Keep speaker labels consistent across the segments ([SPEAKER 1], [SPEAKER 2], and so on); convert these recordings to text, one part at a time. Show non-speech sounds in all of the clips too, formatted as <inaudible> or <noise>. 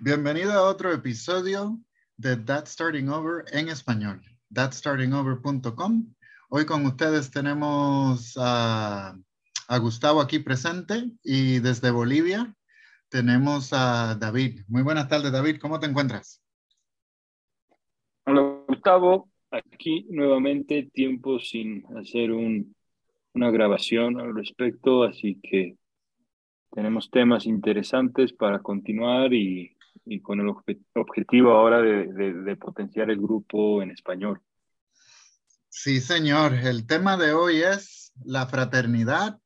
[SPEAKER 1] Bienvenido a otro episodio de That Starting Over en español, thatstartingover.com. Hoy con ustedes tenemos a, Gustavo aquí presente y desde Bolivia tenemos a David. Muy buenas tardes, David. ¿Cómo te encuentras?
[SPEAKER 2] Hola, Gustavo. Aquí nuevamente tiempo sin hacer un, una grabación al respecto, así que tenemos temas interesantes para continuar y, y con el objetivo ahora de, de, potenciar el grupo en español.
[SPEAKER 1] Sí, señor. El tema de hoy es la fraternidad,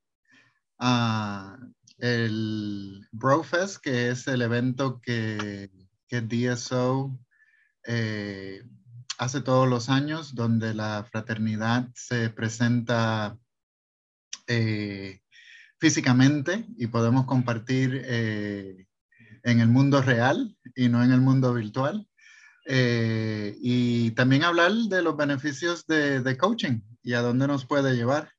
[SPEAKER 1] uh, el Brofest, que es el evento que, que DSO eh, hace todos los años, donde la fraternidad se presenta eh, físicamente y podemos compartir eh, en el mundo real y no en el mundo virtual. Eh, y también hablar de los beneficios de, coaching y a dónde nos puede llevar.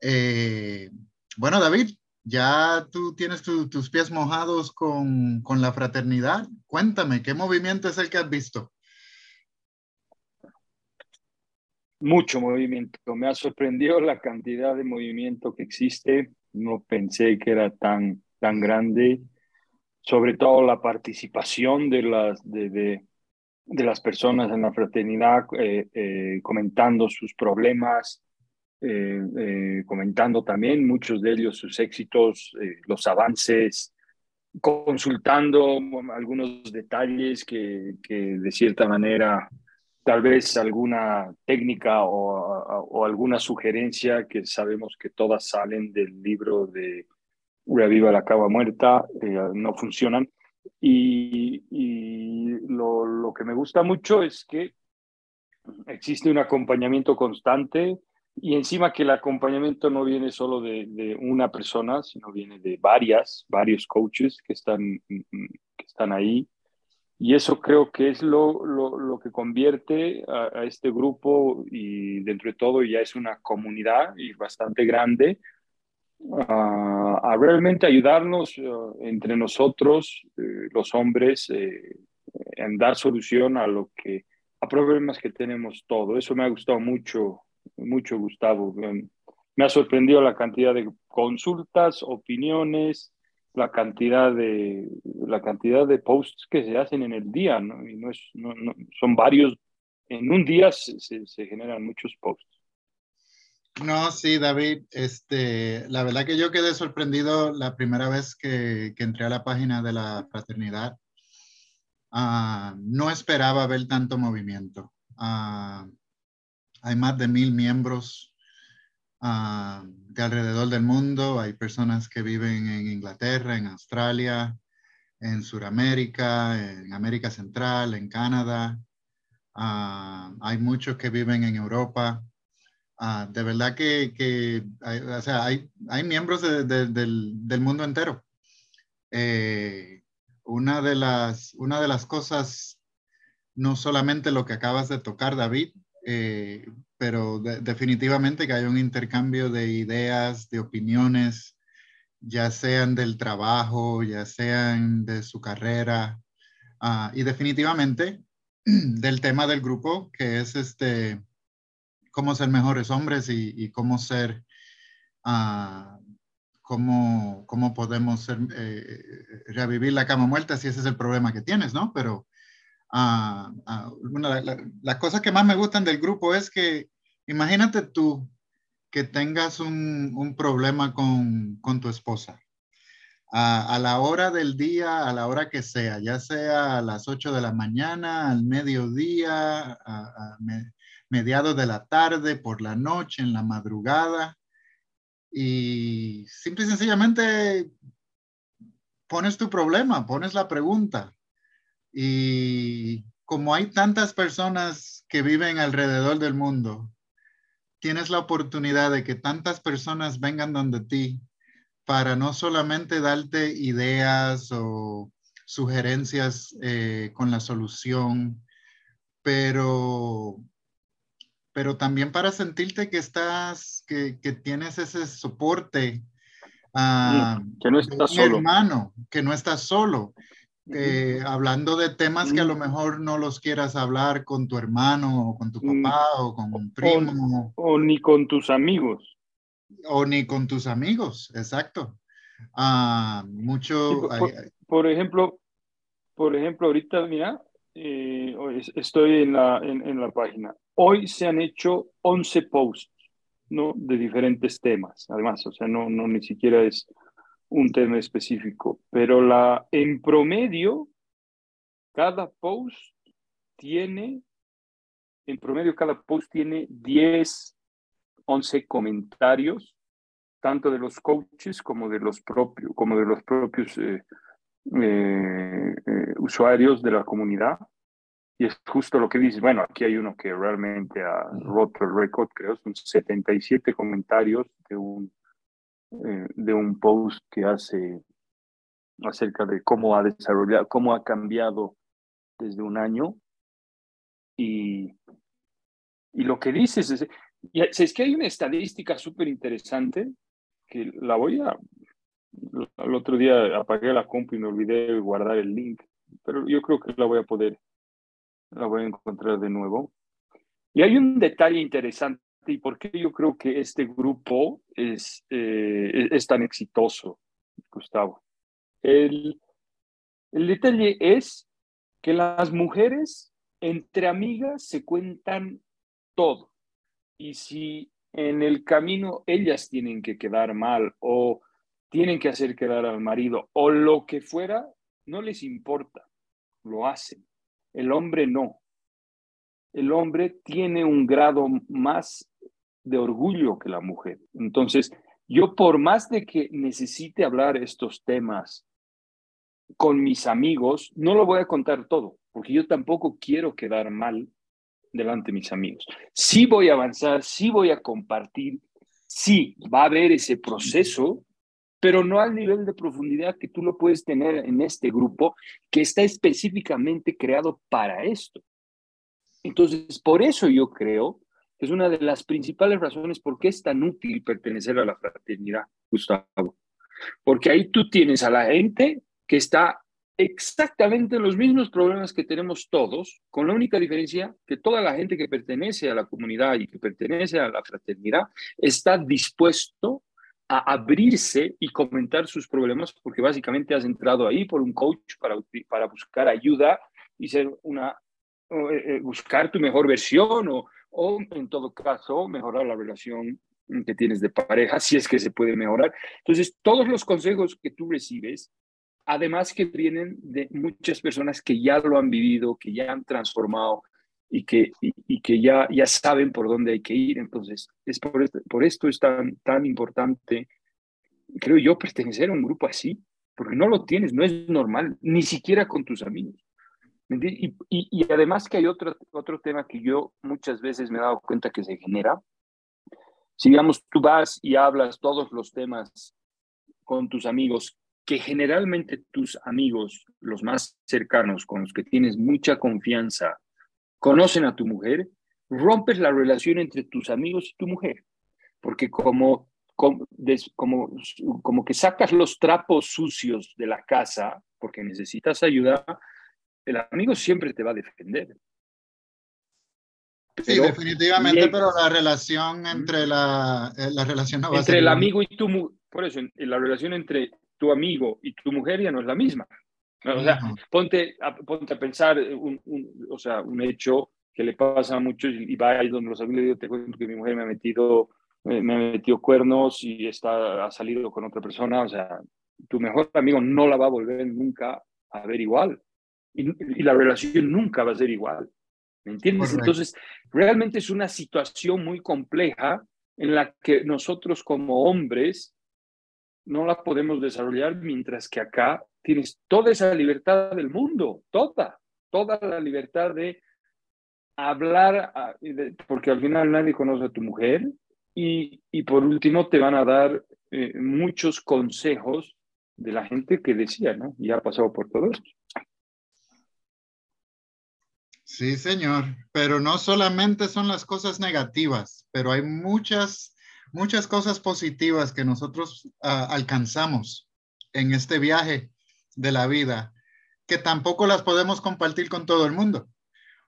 [SPEAKER 1] Eh, bueno, David, ya tú tienes tu, tus pies mojados con, con la fraternidad. Cuéntame, ¿qué movimiento es el que has visto?
[SPEAKER 2] Mucho movimiento. Me ha sorprendido la cantidad de movimiento que existe. No pensé que era tan, tan grande. Sobre todo la participación de las, de, de, de las personas en la fraternidad, eh, eh, comentando sus problemas, eh, eh, comentando también muchos de ellos sus éxitos, eh, los avances, consultando algunos detalles que, que, de cierta manera tal vez alguna técnica o, o, alguna sugerencia que sabemos que todas salen del libro de Reviva la Cava Muerta, no funcionan. Y, y lo, lo que me gusta mucho es que existe un acompañamiento constante y encima que el acompañamiento no viene solo de, de, una persona, sino viene de varias, varios coaches que están, que están ahí. Y eso creo que es lo, lo, lo que convierte a, este grupo y dentro de todo ya es una comunidad y bastante grande uh, a realmente ayudarnos uh, entre nosotros, eh, los hombres, eh, en dar solución a lo que, a problemas que tenemos todo. Eso me ha gustado mucho mucho, Gustavo. Me ha sorprendido la cantidad de consultas, opiniones, la cantidad de, la cantidad de posts que se hacen en el día, ¿no? Y no es, no, no, son varios, en un día se, generan muchos posts.
[SPEAKER 1] No, sí, David, este, la verdad que yo quedé sorprendido la primera vez que, entré a la página de la fraternidad. Uh, no esperaba ver tanto movimiento. Uh, hay más de mil miembros uh, de alrededor del mundo. Hay personas que viven en Inglaterra, en Australia, en Sudamérica, en América Central, en Canadá. Uh, hay muchos que viven en Europa. Uh, de verdad que, que hay, o sea, hay, hay miembros de, de, del, del, mundo entero. Eh, una, de las, una de las cosas, no solamente lo que acabas de tocar, David, eh, pero de, definitivamente que hay un intercambio de ideas, de opiniones, ya sean del trabajo, ya sean de su carrera, uh, y definitivamente <clears throat> del tema del grupo, que es este, cómo ser mejores hombres y, y cómo ser, uh, cómo, cómo podemos ser, eh, revivir la cama muerta si ese es el problema que tienes, ¿no? Pero Uh, una, la, las cosas que más me gustan del grupo es que imagínate tú que tengas un, un problema con, con, tu esposa. Uh, a la hora del día, a la hora que sea, ya sea a las 8 de la mañana, al mediodía, a, a me, mediados de la tarde, por la noche, en la madrugada. Y simple y sencillamente pones tu problema, pones la pregunta y como hay tantas personas que viven alrededor del mundo, tienes la oportunidad de que tantas personas vengan donde ti para no solamente darte ideas o sugerencias eh, con la solución, pero, pero también para sentirte que estás, que, que tienes ese soporte. Uh,
[SPEAKER 2] que no estás solo.
[SPEAKER 1] hermano, que no estás solo eh, hablando de temas que a lo mejor no los quieras hablar con tu hermano o con tu mm. papá o con un primo.
[SPEAKER 2] O, ni con tus amigos.
[SPEAKER 1] O ni con tus amigos, exacto. Ah, mucho.
[SPEAKER 2] por, ejemplo, por ejemplo, ahorita, mira, eh, estoy en la, en, la página. Hoy se han hecho 11 posts, ¿no? De diferentes temas, además, o sea, no, no ni siquiera es un tema específico, pero la, en promedio, cada post tiene, en promedio cada post tiene 10, 11 comentarios, tanto de los coaches como de los propios, como de los propios eh, eh, eh, usuarios de la comunidad. Y es justo lo que dices. Bueno, aquí hay uno que realmente ha roto el récord, creo, son 77 comentarios de un eh, de un post que hace acerca de cómo ha desarrollado, cómo ha cambiado desde un año. Y, y lo que dices es, es que hay una estadística súper interesante que la voy a, el otro día apagué la compu y me olvidé guardar el link, pero yo creo que la voy a poder, la voy a encontrar de nuevo. Y hay un detalle interesante y por qué yo creo que este grupo es, eh, es tan exitoso, Gustavo. El, el detalle es que las mujeres entre amigas se cuentan todo. Y si en el camino ellas tienen que quedar mal o tienen que hacer quedar al marido o lo que fuera, no les importa, lo hacen. El hombre no. El hombre tiene un grado más de orgullo que la mujer. Entonces, yo por más de que necesite hablar estos temas con mis amigos, no lo voy a contar todo, porque yo tampoco quiero quedar mal delante de mis amigos. Sí voy a avanzar, sí voy a compartir, sí va a haber ese proceso, pero no al nivel de profundidad que tú lo puedes tener en este grupo que está específicamente creado para esto. Entonces, por eso yo creo es una de las principales razones por qué es tan útil pertenecer a la fraternidad, Gustavo. Porque ahí tú tienes a la gente que está exactamente en los mismos problemas que tenemos todos, con la única diferencia que toda la gente que pertenece a la comunidad y que pertenece a la fraternidad está dispuesto a abrirse y comentar sus problemas, porque básicamente has entrado ahí por un coach para, para buscar ayuda y ser una, eh, eh, buscar tu mejor versión o, o en todo caso mejorar la relación que tienes de pareja, si es que se puede mejorar. Entonces, todos los consejos que tú recibes, además que vienen de muchas personas que ya lo han vivido, que ya han transformado y que, y, que ya, ya saben por dónde hay que ir. Entonces, es por, esto, por esto es tan, tan importante, creo yo, pertenecer a un grupo así, porque no lo tienes, no es normal, ni siquiera con tus amigos. Y, además que hay otro, otro tema que yo muchas veces me he dado cuenta que se genera. Si digamos tú vas y hablas todos los temas con tus amigos, que generalmente tus amigos, los más cercanos, con los que tienes mucha confianza, conocen a tu mujer, rompes la relación entre tus amigos y tu mujer. Porque como, como, como, como que sacas los trapos sucios de la casa porque necesitas ayuda, el amigo siempre te va a defender.
[SPEAKER 1] sí, definitivamente, pero la relación entre la, eh, la relación
[SPEAKER 2] no va Entre el amigo y tu por eso, la relación entre tu amigo y tu mujer ya no es la misma. O sea, ponte, a, ponte a pensar un, o sea, un hecho que le pasa a muchos y va ahí donde los amigos digo, te cuento que mi mujer me ha metido, me, me ha metido cuernos y está, ha salido con otra persona, o sea, tu mejor amigo no la va a volver nunca a ver igual y, la relación nunca va a ser igual. ¿Me entiendes? Entonces, realmente es una situación muy compleja en la que nosotros como hombres no la podemos desarrollar, mientras que acá tienes toda esa libertad del mundo, toda, toda la libertad de hablar, porque al final nadie conoce a tu mujer, y, y por último te van a dar eh, muchos consejos de la gente que decía, ¿no? Ya ha pasado por todo esto.
[SPEAKER 1] Sí, señor, pero no solamente son las cosas negativas, pero hay muchas, muchas cosas positivas que nosotros ah, alcanzamos en este viaje de la vida. que tampoco las podemos compartir con todo el mundo.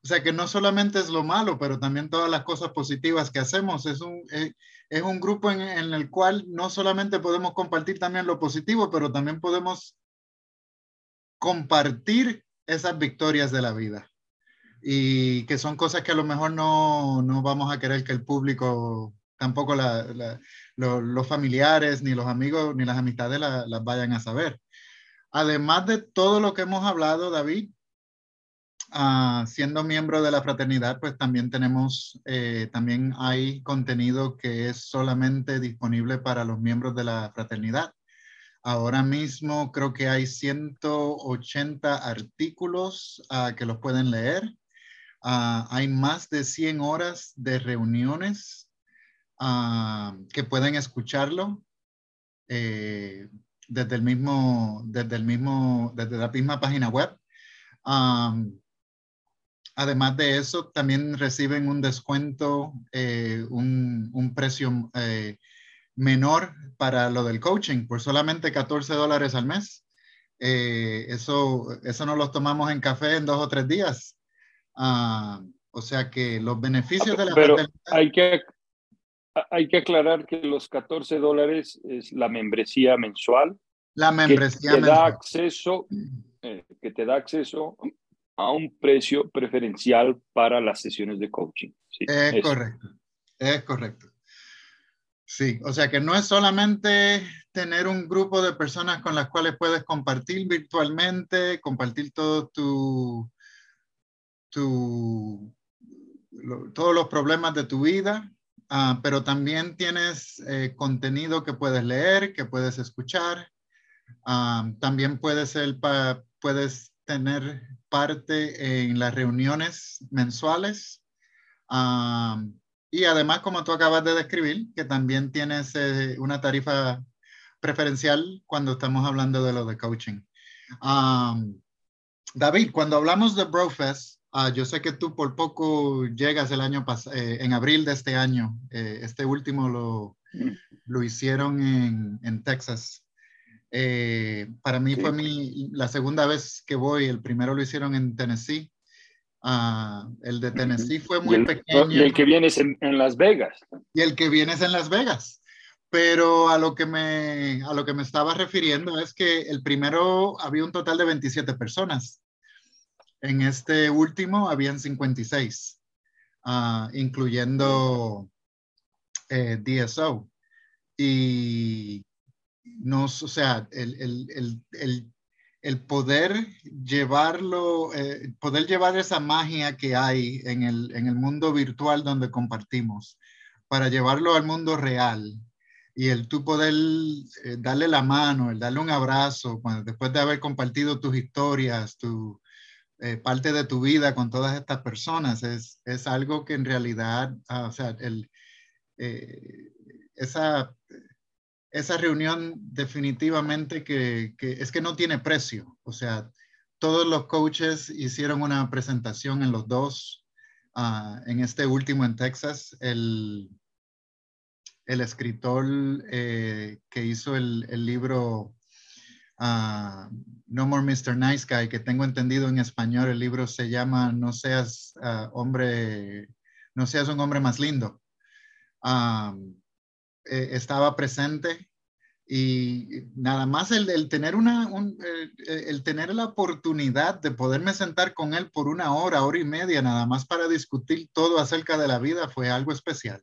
[SPEAKER 1] O sea que no solamente es lo malo, pero también todas las cosas positivas que hacemos. Es un, eh, es un grupo en, en, el cual no solamente podemos compartir también lo positivo, pero también podemos compartir esas victorias de la vida. Y que son cosas que a lo mejor no, no vamos a querer que el público, tampoco la, la, lo, los familiares, ni los amigos, ni las amistades las la vayan a saber. Además de todo lo que hemos hablado, David, Uh, siendo miembro de la fraternidad, pues también tenemos, eh, también hay contenido que es solamente disponible para los miembros de la fraternidad. Ahora mismo creo que hay 180 artículos uh, que los pueden leer. Uh, hay más de 100 horas de reuniones que pueden escucharlo eh, desde el mismo, desde el mismo, desde la misma página web. Um, Además de eso, también reciben un descuento, eh, un, precio eh, menor para lo del coaching, por solamente 14 dólares al mes. Eh, eso, eso no lo tomamos en café en dos o tres días. Ah, o sea que los beneficios de la
[SPEAKER 2] Pero hay que, hay que aclarar que los 14 dólares es la membresía mensual.
[SPEAKER 1] La membresía
[SPEAKER 2] que te
[SPEAKER 1] mensual.
[SPEAKER 2] da acceso, eh, que te da acceso a un precio preferencial para las sesiones de coaching.
[SPEAKER 1] Sí, es eso. correcto, es correcto. Sí, o sea que no es solamente tener un grupo de personas con las cuales puedes compartir virtualmente, compartir todo tu, tu lo, todos los problemas de tu vida, uh, pero también tienes eh, contenido que puedes leer, que puedes escuchar. Uh, también puedes, ser pa, puedes tener parte en las reuniones mensuales. Um, y además, como tú acabas de describir, que también tienes eh, una tarifa preferencial cuando estamos hablando de lo de coaching. Um, David, cuando hablamos de Brofest, uh, yo sé que tú por poco llegas el año pasado, eh, en abril de este año. Eh, este último lo, lo hicieron en, en Texas. Eh, para mí sí. fue mi, la segunda vez que voy, el primero lo hicieron en Tennessee. Uh, el de Tennessee fue muy
[SPEAKER 2] y el,
[SPEAKER 1] pequeño.
[SPEAKER 2] Y el que viene es en, en, Las Vegas.
[SPEAKER 1] Y el que viene es en Las Vegas. Pero a lo, que me, a lo que me estaba refiriendo es que el primero había un total de 27 personas. En este último habían 56, uh, incluyendo eh, DSO. Y nos, o sea, el, el, el, el, el poder llevarlo, eh, poder llevar esa magia que hay en el, en el mundo virtual donde compartimos, para llevarlo al mundo real. Y el tú poder eh, darle la mano, el darle un abrazo, cuando, después de haber compartido tus historias, tu, eh, parte de tu vida con todas estas personas, es, es algo que en realidad, ah, o sea, el, eh, esa esa reunión definitivamente que, que, es que no tiene precio. O sea, todos los coaches hicieron una presentación en los dos. Uh, en este último en Texas, el, el escritor eh, que hizo el, el libro uh, No More Mr. Nice Guy, que tengo entendido en español, el libro se llama No seas uh, hombre, no seas un hombre más lindo. Eh, estaba presente y nada más el, el tener una, un, el, tener la oportunidad de poderme sentar con él por una hora, hora y media, nada más para discutir todo acerca de la vida fue algo especial.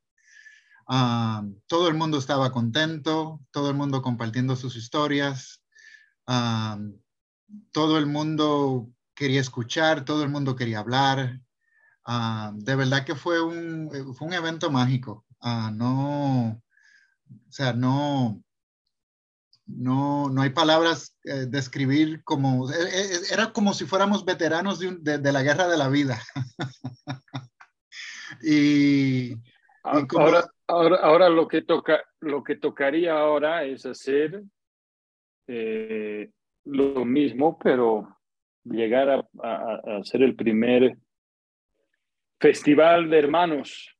[SPEAKER 1] Todo el mundo estaba contento, todo el mundo compartiendo sus historias, todo el mundo quería escuchar, todo el mundo quería hablar. Uh, de verdad que fue un, fue un evento mágico. no, o sea, no, no, no hay palabras eh, describir como, eh, eh, era como si fuéramos veteranos de, un, de, de la guerra de la vida. <laughs> y,
[SPEAKER 2] y como... ahora, ahora, ahora, lo, que toca, lo que tocaría ahora es hacer eh, lo mismo, pero llegar a, a, a ser el primer festival de hermanos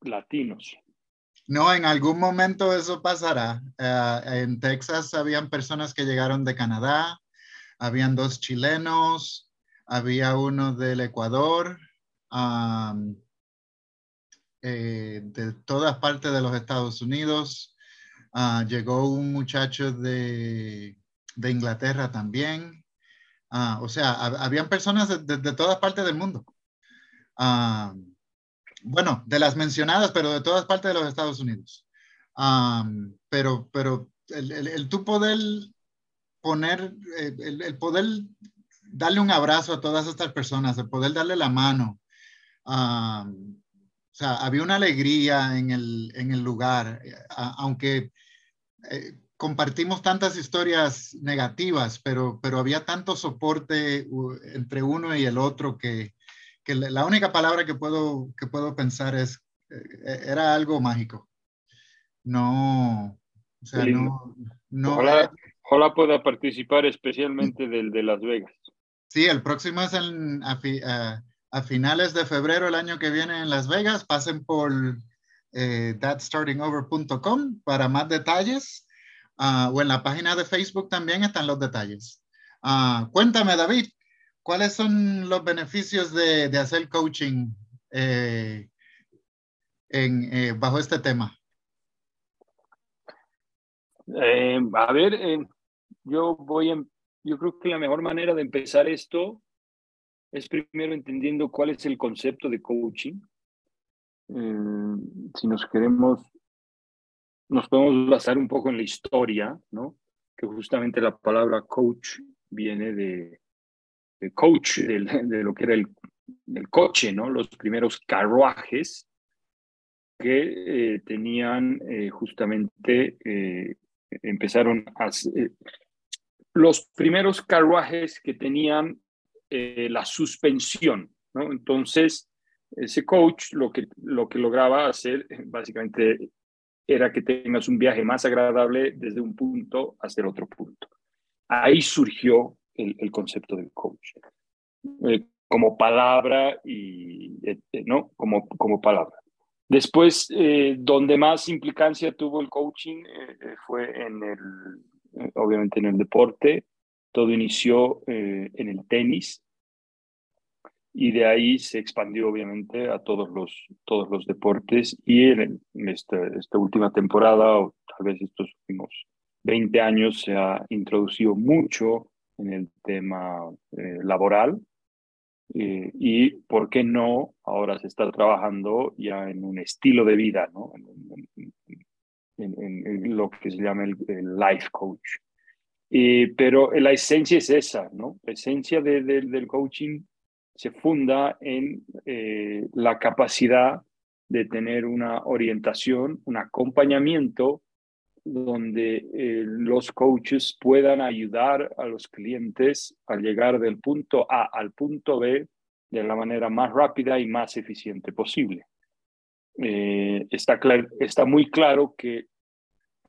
[SPEAKER 2] latinos.
[SPEAKER 1] No, en algún momento eso pasará. Uh, en Texas habían personas que llegaron de Canadá, habían dos chilenos, había uno del Ecuador, eh, de todas partes de los Estados Unidos. Ah, llegó un muchacho de, de Inglaterra también. Ah, o sea, habían personas de, de, todas partes del mundo. Ah, bueno, de las mencionadas, pero de todas partes de los Estados Unidos. pero pero el, el, el, poder poner, eh, el, el, poder darle un abrazo a todas estas personas, el poder darle la mano, o sea, había una alegría en el, en el lugar, eh, aunque eh, compartimos tantas historias negativas, pero, pero había tanto soporte entre uno y el otro que, que la única palabra que puedo, que puedo pensar es, eh, era algo mágico. No, o sea, no... no
[SPEAKER 2] ojalá, ojalá, pueda participar especialmente del de Las Vegas.
[SPEAKER 1] Sí, el próximo es en, a finales de febrero el año que viene en Las Vegas. Pasen por eh, thatstartingover.com para más detalles. Uh, o en la página de Facebook también están los detalles. Uh, cuéntame, David, ¿cuáles son los beneficios de, de hacer coaching eh, en, eh, bajo este tema?
[SPEAKER 2] Eh, a ver, yo voy yo creo que la mejor manera de empezar esto es primero entendiendo cuál es el concepto de coaching. Eh, si nos queremos, nos podemos basar un poco en la historia, ¿no? Que justamente la palabra coach viene de, de coach, de, de, lo que era el, el, coche, ¿no? Los primeros carruajes que eh, tenían eh, justamente, eh, empezaron a... los primeros carruajes que tenían eh, la suspensión, ¿no? Entonces, ese coach lo que, lo que lograba hacer básicamente era que tengas un viaje más agradable desde un punto hasta el otro punto. Ahí surgió el, el concepto del coach, eh, como palabra y, eh, ¿no? Como, como palabra. Después, eh, donde más implicancia tuvo el coaching eh, fue en el, obviamente en el deporte, todo inició eh, en el tenis y de ahí se expandió obviamente a todos los, todos los deportes y en, esta, última temporada o tal vez estos últimos 20 años se ha introducido mucho en el tema eh, laboral eh, y por qué no ahora se está trabajando ya en un estilo de vida, ¿no? en, lo que se llama el life coach. Eh, pero la esencia es esa, ¿no? La esencia de, de, del coaching se funda en eh, la capacidad de tener una orientación, un acompañamiento donde eh, los coaches puedan ayudar a los clientes a llegar del punto A al punto B de la manera más rápida y más eficiente posible. Está, está muy claro que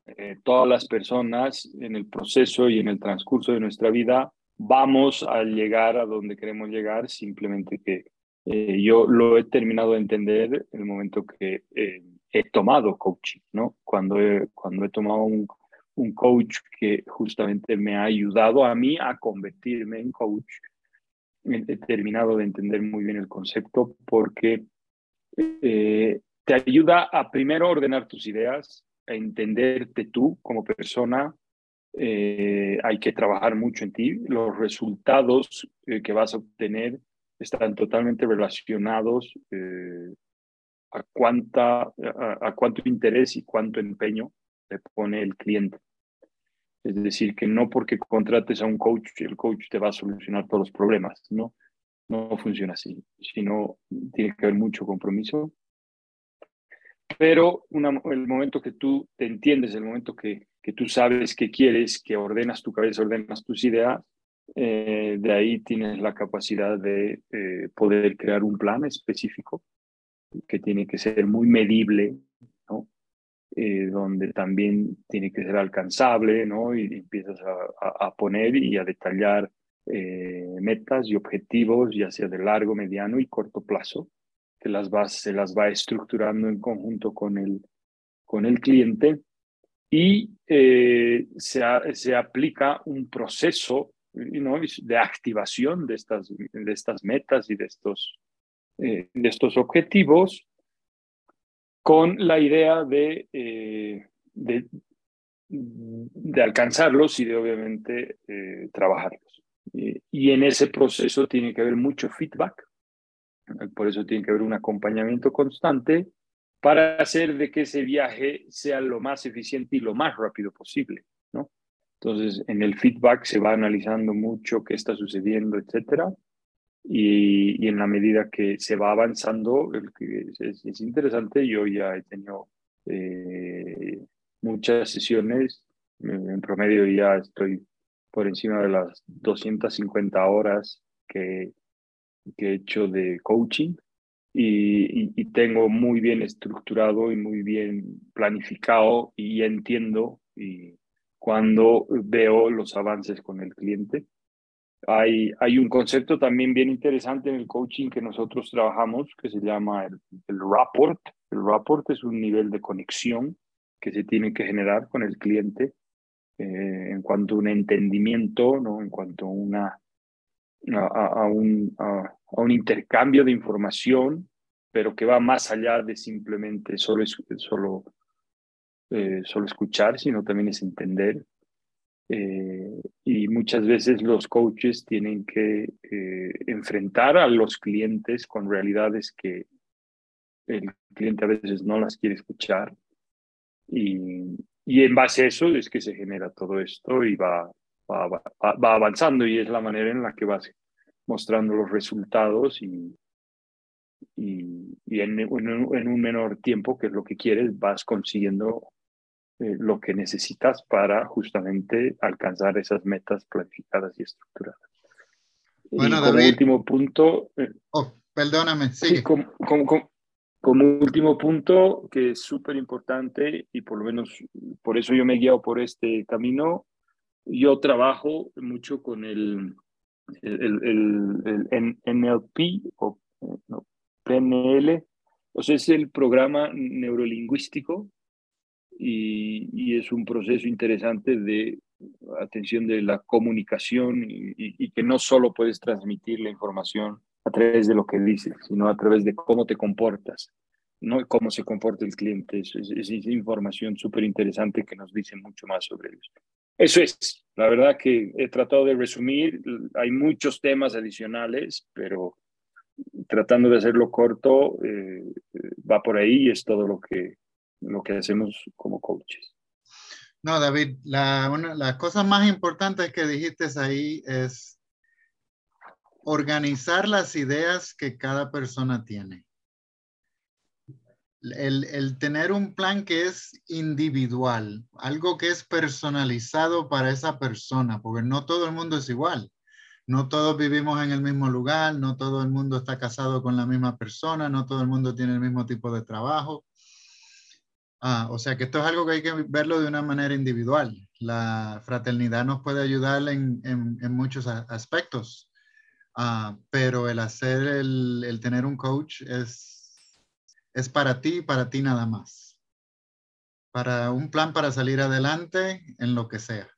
[SPEAKER 2] eh, todas las personas en el proceso y en el transcurso de nuestra vida vamos a llegar a donde queremos llegar, simplemente que eh, yo lo he terminado de entender en el momento que eh, he tomado coaching, ¿no? Cuando he, cuando he tomado un, coach que justamente me ha ayudado a mí a convertirme en coach, he terminado de entender muy bien el concepto porque te ayuda a primero ordenar tus ideas, entenderte tú como persona, eh, hay que trabajar mucho en ti. Los resultados eh, que vas a obtener están totalmente relacionados eh, a, cuánta, a, cuánto interés y cuánto empeño le pone el cliente. Es decir, que no porque contrates a un coach, el coach te va a solucionar todos los problemas, ¿no? No funciona así, sino tiene que haber mucho compromiso, pero el momento que tú te entiendes, el momento que, que tú sabes qué quieres, que ordenas tu cabeza, ordenas tus ideas, eh, de ahí tienes la capacidad de eh, poder crear un plan específico que tiene que ser muy medible, ¿no? Eh, donde también tiene que ser alcanzable, ¿no? Y empiezas a, a, poner y a detallar metas y objetivos, ya sea de largo, mediano y corto plazo, que las va, se las va estructurando en conjunto con el, con el cliente y eh, se, se aplica un proceso de activación de estas, de estas metas y de estos, eh, de estos objetivos con la idea de, eh, de, de, alcanzarlos y de obviamente trabajarlos. y en ese proceso tiene que haber mucho feedback, por eso tiene que haber un acompañamiento constante para hacer de que ese viaje sea lo más eficiente y lo más rápido posible, ¿no? Entonces, en el feedback se va analizando mucho qué está sucediendo, etcétera, y, y en la medida que se va avanzando, es, es interesante, yo ya he tenido eh, muchas sesiones, en promedio ya estoy por encima de las 250 horas que, que he hecho de coaching y, tengo muy bien estructurado y muy bien planificado y entiendo y cuando veo los avances con el cliente. Hay, hay un concepto también bien interesante en el coaching que nosotros trabajamos que se llama el, el rapport. El rapport es un nivel de conexión que se tiene que generar con el cliente eh, en cuanto a un entendimiento, ¿no? en cuanto a una a, un, a, un, intercambio de información, pero que va más allá de simplemente solo, solo, eh, solo escuchar, sino también es entender. Eh, y muchas veces los coaches tienen que eh, enfrentar a los clientes con realidades que el cliente a veces no las quiere escuchar. Y, y en base a eso es que se genera todo esto y va, va, avanzando y es la manera en la que vas mostrando los resultados y, y, en, en, un menor tiempo, que es lo que quieres, vas consiguiendo eh, lo que necesitas para justamente alcanzar esas metas planificadas y estructuradas.
[SPEAKER 1] Bueno,
[SPEAKER 2] como último punto...
[SPEAKER 1] Eh, oh, perdóname, sí.
[SPEAKER 2] como, como, como, último punto, que es súper importante y por lo menos por eso yo me he guiado por este camino, yo trabajo mucho con el, el, el, NLP o PNL, o sea, es el programa neurolingüístico y, y, es un proceso interesante de atención de la comunicación y, y, que no solo puedes transmitir la información a través de lo que dices, sino a través de cómo te comportas, no cómo se comporta el cliente. Es, es, es información súper interesante que nos dice mucho más sobre ellos. Eso es, la verdad que he tratado de resumir, hay muchos temas adicionales, pero tratando de hacerlo corto, eh, va por ahí y es todo lo que, lo que hacemos como coaches.
[SPEAKER 1] No, David, la, una, las cosas más importantes que dijiste ahí es organizar las ideas que cada persona tiene el, tener un plan que es individual, algo que es personalizado para esa persona, porque no todo el mundo es igual. No todos vivimos en el mismo lugar, no todo el mundo está casado con la misma persona, no todo el mundo tiene el mismo tipo de trabajo. Ah, o sea que esto es algo que hay que verlo de una manera individual. La fraternidad nos puede ayudar en, en, muchos aspectos, ah, pero el hacer, el, el tener un coach es es para ti y para ti nada más. Para un plan para salir adelante en lo que sea.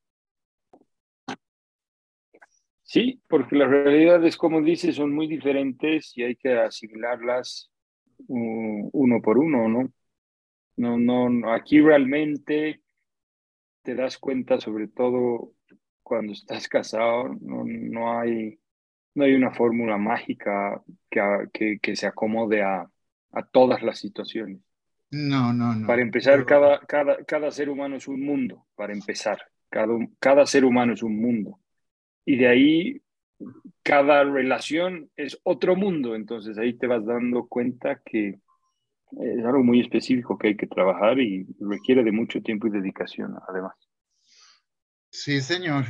[SPEAKER 2] Sí, porque las realidades, como dices, son muy diferentes y hay que asimilarlas uno por uno, ¿no? No, no, aquí realmente te das cuenta, sobre todo cuando estás casado, no, no hay, no hay una fórmula mágica que, que se acomode a, a todas las situaciones.
[SPEAKER 1] No, no, no.
[SPEAKER 2] Para empezar, cada, cada, cada ser humano es un mundo, para empezar. Cada, cada ser humano es un mundo. Y de ahí, cada relación es otro mundo. Entonces ahí te vas dando cuenta que es algo muy específico que hay que trabajar y requiere de mucho tiempo y dedicación, además.
[SPEAKER 1] Sí, señor.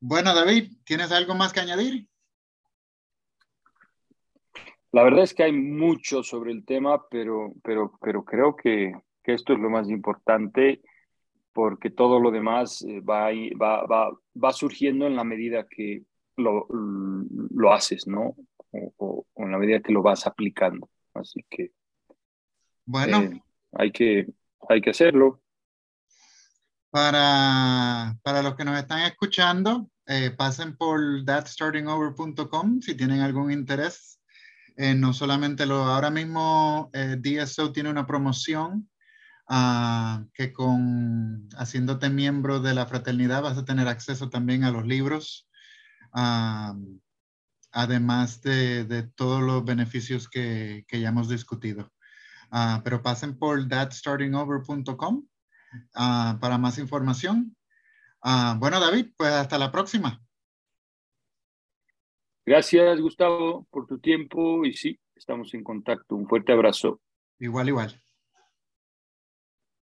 [SPEAKER 1] Bueno, David, ¿tienes algo más que añadir?
[SPEAKER 2] La verdad es que hay mucho sobre el tema, pero, pero, pero creo que, que esto es lo más importante porque todo lo demás eh, va, va, va, va surgiendo en la medida que lo, lo haces, ¿no? O, en la medida que lo vas aplicando. Así que.
[SPEAKER 1] Bueno. Eh,
[SPEAKER 2] hay, que, hay que hacerlo.
[SPEAKER 1] Para, para los que nos están escuchando, eh, pasen por thatstartingover.com si tienen algún interés. Eh, no solamente lo, ahora mismo eh, DSO tiene una promoción ah, que con haciéndote miembro de la fraternidad vas a tener acceso también a los libros, ah, además de, todos los beneficios que, que ya hemos discutido. Ah, pero pasen por thatstartingover.com para más información. bueno, David, pues hasta la próxima.
[SPEAKER 2] Gracias, Gustavo, por tu tiempo y sí, estamos en contacto. Un fuerte abrazo.
[SPEAKER 1] Igual, igual.